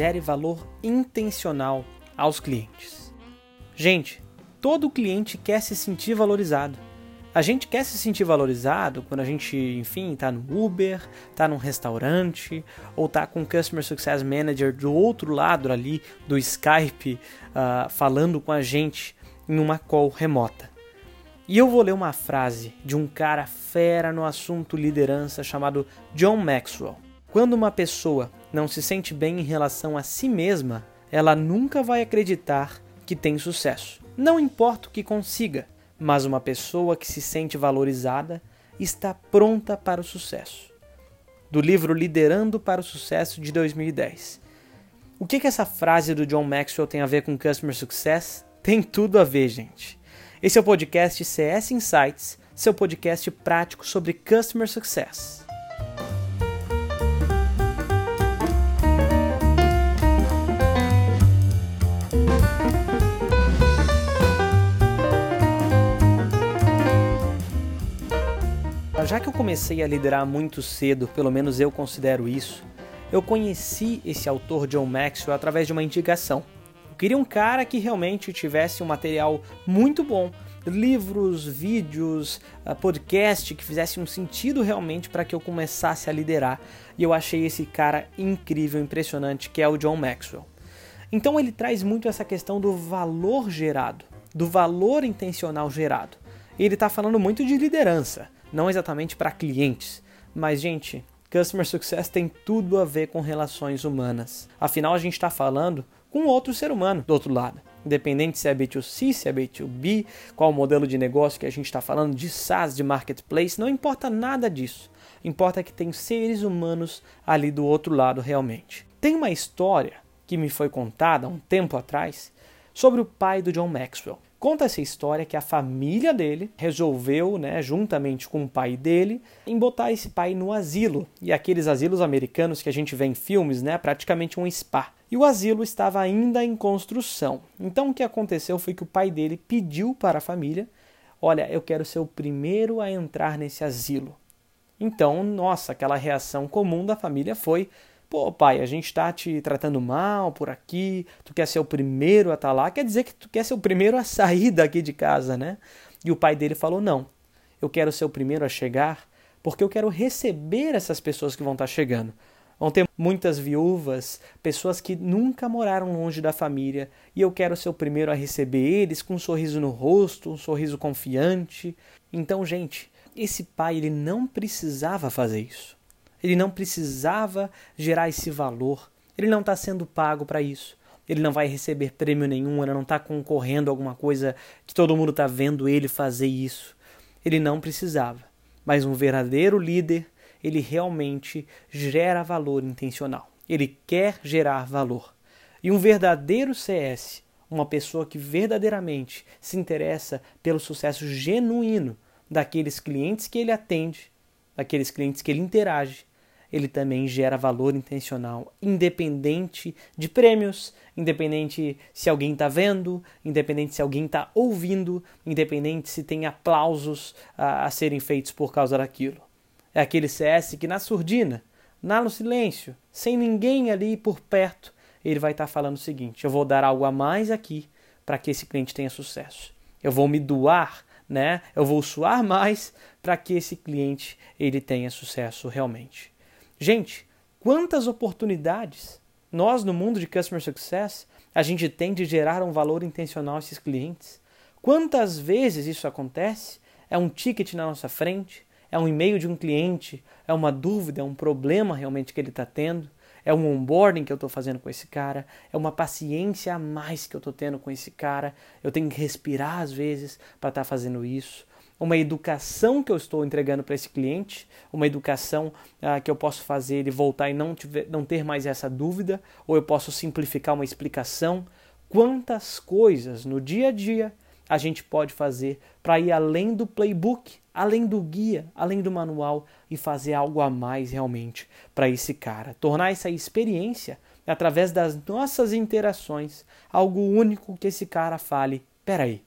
gere valor intencional aos clientes. Gente, todo cliente quer se sentir valorizado. A gente quer se sentir valorizado quando a gente, enfim, está no Uber, está num restaurante, ou está com o Customer Success Manager do outro lado ali do Skype uh, falando com a gente em uma call remota. E eu vou ler uma frase de um cara fera no assunto liderança chamado John Maxwell. Quando uma pessoa não se sente bem em relação a si mesma, ela nunca vai acreditar que tem sucesso. Não importa o que consiga, mas uma pessoa que se sente valorizada está pronta para o sucesso. Do livro Liderando para o Sucesso de 2010. O que, que essa frase do John Maxwell tem a ver com Customer Success? Tem tudo a ver, gente. Esse é o podcast CS Insights, seu podcast prático sobre Customer Success. Já que eu comecei a liderar muito cedo, pelo menos eu considero isso, eu conheci esse autor John Maxwell através de uma indicação queria um cara que realmente tivesse um material muito bom, livros, vídeos, ah, podcast que fizesse um sentido realmente para que eu começasse a liderar. E eu achei esse cara incrível, impressionante, que é o John Maxwell. Então ele traz muito essa questão do valor gerado, do valor intencional gerado. Ele está falando muito de liderança, não exatamente para clientes, mas gente, Customer Success tem tudo a ver com relações humanas. Afinal, a gente está falando com outro ser humano do outro lado. Independente se é B2C, se é B2B, qual o modelo de negócio que a gente está falando, de SaaS, de marketplace, não importa nada disso. Importa que tem seres humanos ali do outro lado realmente. Tem uma história que me foi contada há um tempo atrás sobre o pai do John Maxwell. Conta essa história que a família dele resolveu, né, juntamente com o pai dele, em botar esse pai no asilo. E aqueles asilos americanos que a gente vê em filmes, né, praticamente um spa. E o asilo estava ainda em construção. Então o que aconteceu foi que o pai dele pediu para a família: "Olha, eu quero ser o primeiro a entrar nesse asilo". Então, nossa, aquela reação comum da família foi: Pô, pai, a gente tá te tratando mal por aqui, tu quer ser o primeiro a estar tá lá, quer dizer que tu quer ser o primeiro a sair daqui de casa, né? E o pai dele falou: não, eu quero ser o primeiro a chegar porque eu quero receber essas pessoas que vão estar tá chegando. Vão ter muitas viúvas, pessoas que nunca moraram longe da família, e eu quero ser o primeiro a receber eles com um sorriso no rosto, um sorriso confiante. Então, gente, esse pai ele não precisava fazer isso. Ele não precisava gerar esse valor. Ele não está sendo pago para isso. Ele não vai receber prêmio nenhum, ele não está concorrendo a alguma coisa que todo mundo está vendo ele fazer isso. Ele não precisava. Mas um verdadeiro líder, ele realmente gera valor intencional. Ele quer gerar valor. E um verdadeiro CS, uma pessoa que verdadeiramente se interessa pelo sucesso genuíno daqueles clientes que ele atende, daqueles clientes que ele interage, ele também gera valor intencional, independente de prêmios, independente se alguém está vendo, independente se alguém está ouvindo, independente se tem aplausos a, a serem feitos por causa daquilo. É aquele CS que na surdina, na no silêncio, sem ninguém ali por perto, ele vai estar tá falando o seguinte: eu vou dar algo a mais aqui para que esse cliente tenha sucesso. Eu vou me doar, né? Eu vou suar mais para que esse cliente ele tenha sucesso realmente. Gente, quantas oportunidades nós no mundo de customer success a gente tem de gerar um valor intencional a esses clientes? Quantas vezes isso acontece? É um ticket na nossa frente, é um e-mail de um cliente, é uma dúvida, é um problema realmente que ele está tendo, é um onboarding que eu estou fazendo com esse cara, é uma paciência a mais que eu estou tendo com esse cara, eu tenho que respirar às vezes para estar tá fazendo isso uma educação que eu estou entregando para esse cliente, uma educação ah, que eu posso fazer ele voltar e não, tiver, não ter mais essa dúvida, ou eu posso simplificar uma explicação. Quantas coisas no dia a dia a gente pode fazer para ir além do playbook, além do guia, além do manual e fazer algo a mais realmente para esse cara, tornar essa experiência através das nossas interações algo único que esse cara fale: peraí,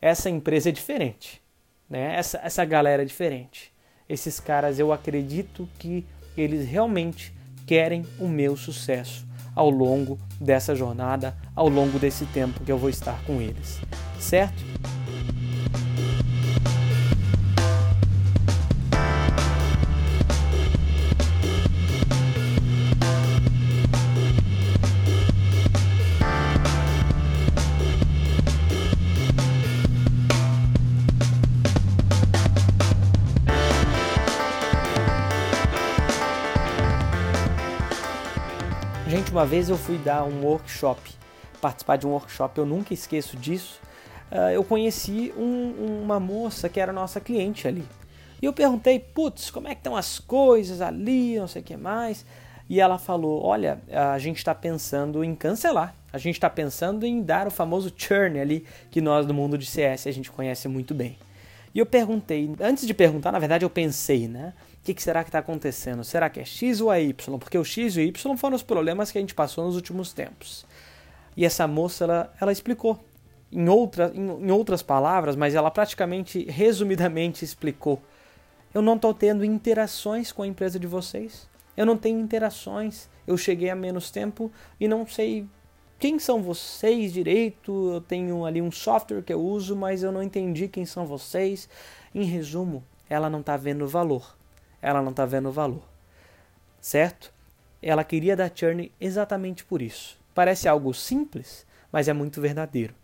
essa empresa é diferente né? Essa, essa galera é diferente. Esses caras eu acredito que eles realmente querem o meu sucesso ao longo dessa jornada, ao longo desse tempo que eu vou estar com eles. Certo? Uma vez eu fui dar um workshop, participar de um workshop, eu nunca esqueço disso. Uh, eu conheci um, uma moça que era nossa cliente ali. E eu perguntei, putz, como é que estão as coisas ali, não sei o que mais. E ela falou, olha, a gente está pensando em cancelar. A gente está pensando em dar o famoso churn ali, que nós do mundo de CS a gente conhece muito bem. E eu perguntei, antes de perguntar, na verdade eu pensei, né? O que, que, será que está acontecendo? Será que é X ou é Y? Porque o X e o Y foram os problemas que a gente passou nos últimos tempos. E essa moça, ela, ela explicou. Em, outra, em, em outras palavras, mas ela praticamente, resumidamente, explicou. Eu não estou tendo interações com a empresa de vocês. Eu não tenho interações. Eu cheguei há menos tempo e não sei quem são vocês direito. Eu tenho ali um software que eu uso, mas eu não entendi quem são vocês. Em resumo, ela não está vendo valor ela não está vendo o valor. Certo? Ela queria dar churn exatamente por isso. Parece algo simples, mas é muito verdadeiro.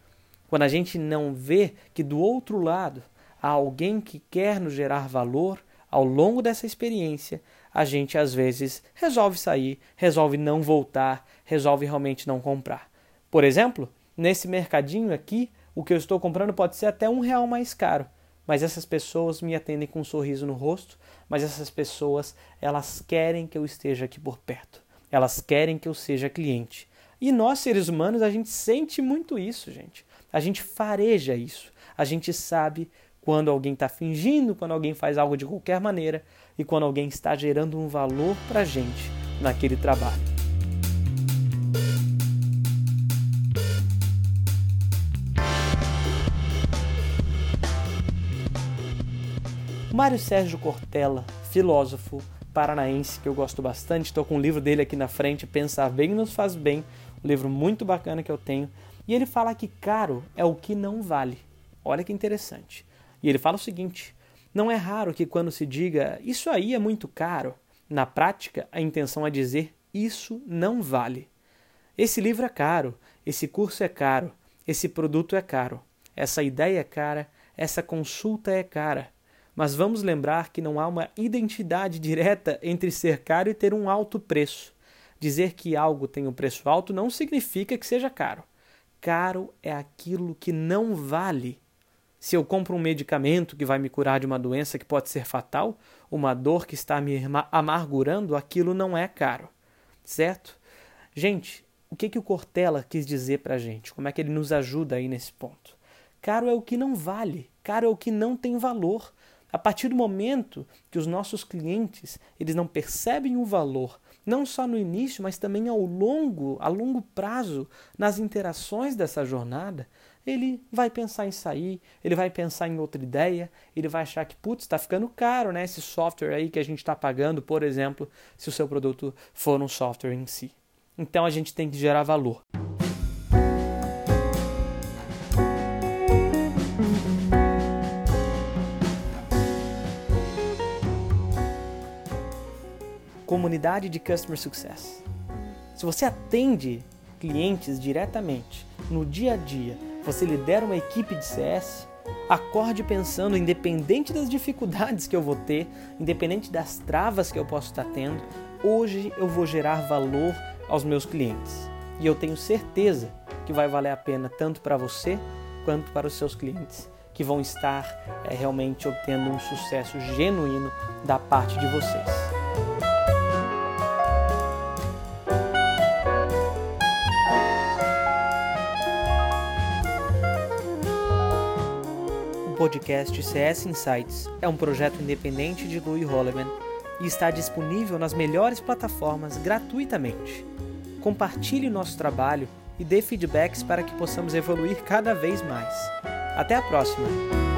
Quando a gente não vê que do outro lado há alguém que quer nos gerar valor ao longo dessa experiência, a gente às vezes resolve sair, resolve não voltar, resolve realmente não comprar. Por exemplo, nesse mercadinho aqui, o que eu estou comprando pode ser até um real mais caro, mas essas pessoas me atendem com um sorriso no rosto, mas essas pessoas, elas querem que eu esteja aqui por perto. Elas querem que eu seja cliente. E nós, seres humanos, a gente sente muito isso, gente. A gente fareja isso. A gente sabe quando alguém está fingindo, quando alguém faz algo de qualquer maneira e quando alguém está gerando um valor para a gente naquele trabalho. Mário Sérgio Cortella, filósofo paranaense que eu gosto bastante, estou com o livro dele aqui na frente, Pensar Bem Nos Faz Bem, um livro muito bacana que eu tenho, e ele fala que caro é o que não vale. Olha que interessante. E ele fala o seguinte: não é raro que quando se diga isso aí é muito caro, na prática a intenção é dizer isso não vale. Esse livro é caro, esse curso é caro, esse produto é caro, essa ideia é cara, essa consulta é cara. Mas vamos lembrar que não há uma identidade direta entre ser caro e ter um alto preço. Dizer que algo tem um preço alto não significa que seja caro. Caro é aquilo que não vale. Se eu compro um medicamento que vai me curar de uma doença que pode ser fatal, uma dor que está me amargurando, aquilo não é caro. Certo? Gente, o que, que o Cortella quis dizer para a gente? Como é que ele nos ajuda aí nesse ponto? Caro é o que não vale, caro é o que não tem valor. A partir do momento que os nossos clientes eles não percebem o valor, não só no início, mas também ao longo, a longo prazo, nas interações dessa jornada, ele vai pensar em sair, ele vai pensar em outra ideia, ele vai achar que, putz, está ficando caro, né? Esse software aí que a gente está pagando, por exemplo, se o seu produto for um software em si. Então a gente tem que gerar valor. Comunidade de Customer Success. Se você atende clientes diretamente no dia a dia, você lidera uma equipe de CS, acorde pensando, independente das dificuldades que eu vou ter, independente das travas que eu posso estar tendo, hoje eu vou gerar valor aos meus clientes. E eu tenho certeza que vai valer a pena tanto para você quanto para os seus clientes, que vão estar é, realmente obtendo um sucesso genuíno da parte de vocês. Podcast CS Insights é um projeto independente de Louis Holleman e está disponível nas melhores plataformas gratuitamente. Compartilhe nosso trabalho e dê feedbacks para que possamos evoluir cada vez mais. Até a próxima!